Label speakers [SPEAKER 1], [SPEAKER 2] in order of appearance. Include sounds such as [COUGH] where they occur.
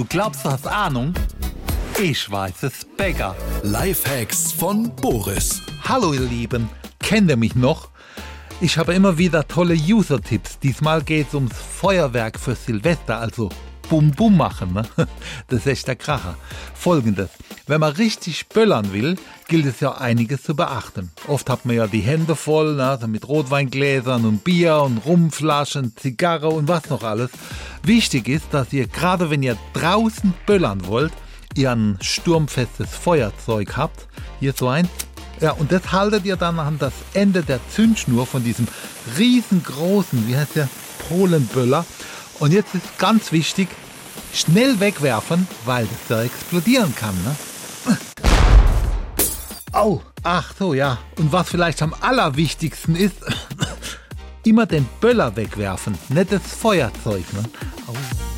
[SPEAKER 1] Du glaubst, du hast Ahnung? Ich weiß es, Bäcker.
[SPEAKER 2] Lifehacks von Boris.
[SPEAKER 1] Hallo ihr Lieben, kennt ihr mich noch? Ich habe immer wieder tolle User-Tipps. Diesmal geht es ums Feuerwerk für Silvester, also Bum Bum machen. Ne? [LAUGHS] Das ist echt der Kracher. Folgendes. Wenn man richtig böllern will, gilt es ja einiges zu beachten. Oft hat man ja die Hände voll, ne? also mit Rotweingläsern und Bier und Rumflaschen, Zigarre und was noch alles. Wichtig ist, dass ihr gerade wenn ihr draußen böllern wollt, ihr ein sturmfestes Feuerzeug habt. Hier so eins. Ja, und das haltet ihr dann an das Ende der Zündschnur von diesem riesengroßen, wie heißt der, Polenböller. Und jetzt ist ganz wichtig, schnell wegwerfen, weil das da explodieren kann. Ne? Au, ach so, ja. Und was vielleicht am allerwichtigsten ist, immer den Böller wegwerfen, nicht das Feuerzeug. Ne? Oh.